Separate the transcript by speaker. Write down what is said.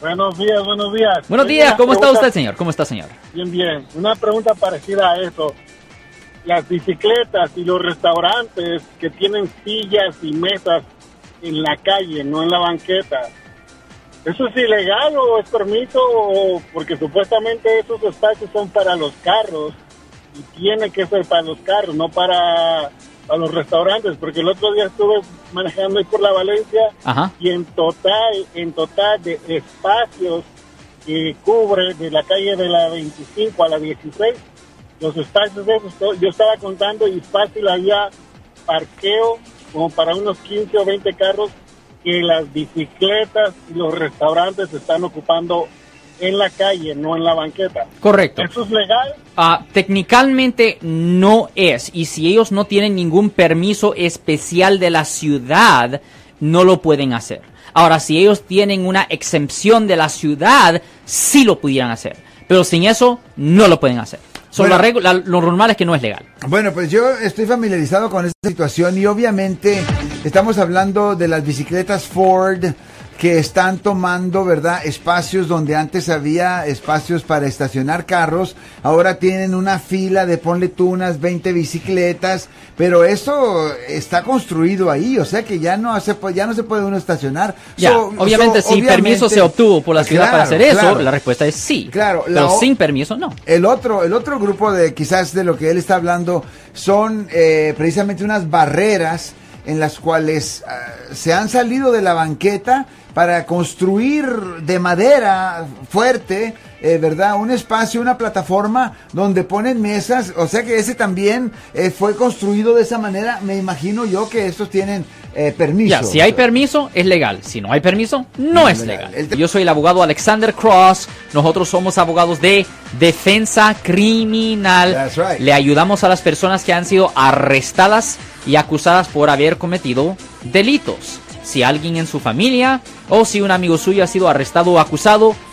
Speaker 1: Buenos días, buenos días.
Speaker 2: Buenos días, ¿cómo está usted, señor? ¿Cómo está, señor?
Speaker 1: Bien, bien. Una pregunta parecida a eso. Las bicicletas y los restaurantes que tienen sillas y mesas en la calle, no en la banqueta. ¿Eso es ilegal o es permiso? O porque supuestamente esos espacios son para los carros y tiene que ser para los carros, no para, para los restaurantes. Porque el otro día estuve manejando ahí por la Valencia
Speaker 2: Ajá.
Speaker 1: y en total, en total de espacios que cubre de la calle de la 25 a la 16, los espacios de esos, yo estaba contando y fácil había parqueo como para unos 15 o 20 carros que las bicicletas y los restaurantes están ocupando en la calle, no en la banqueta.
Speaker 2: Correcto.
Speaker 1: ¿Eso es legal?
Speaker 2: Ah, técnicamente no es. Y si ellos no tienen ningún permiso especial de la ciudad, no lo pueden hacer. Ahora, si ellos tienen una exempción de la ciudad, sí lo pudieran hacer. Pero sin eso, no lo pueden hacer. Son
Speaker 3: Bueno.
Speaker 2: la regla- la- lo normal es que no es legal.
Speaker 3: Bueno, pues yo estoy familiarizado con esta situación y obviamente estamos hablando de las bicicletas Ford que están tomando, ¿verdad? Espacios donde antes había espacios para estacionar carros, ahora tienen una fila de ponle tú unas 20 bicicletas, pero eso está construido ahí, o sea que ya no se ya no se puede uno estacionar.
Speaker 2: Ya,
Speaker 3: So-
Speaker 2: obviamente,
Speaker 3: so,
Speaker 2: si
Speaker 3: obviamente-
Speaker 2: permiso se obtuvo por la ciudad para hacer eso,
Speaker 3: claro.
Speaker 2: la respuesta es sí.
Speaker 3: Claro, la
Speaker 2: pero
Speaker 3: o-
Speaker 2: sin permiso, no.
Speaker 3: El otro, el otro grupo de quizás de lo que él está hablando son eh, precisamente unas barreras en las cuales ah, se han salido de la banqueta para construir de madera fuerte, eh, ¿verdad? Un espacio, una plataforma donde ponen mesas, o sea que ese también eh, fue construido de esa manera, me imagino yo que estos tienen eh, permiso.
Speaker 2: Ya, si hay permiso, es legal. Si no hay permiso, no es legal. Yo soy el abogado Alexander Cross. Nosotros somos abogados de defensa criminal.
Speaker 3: That's right.
Speaker 2: Le ayudamos a las personas que han sido arrestadas y acusadas por haber cometido delitos. Si alguien en su familia o si un amigo suyo ha sido arrestado o acusado,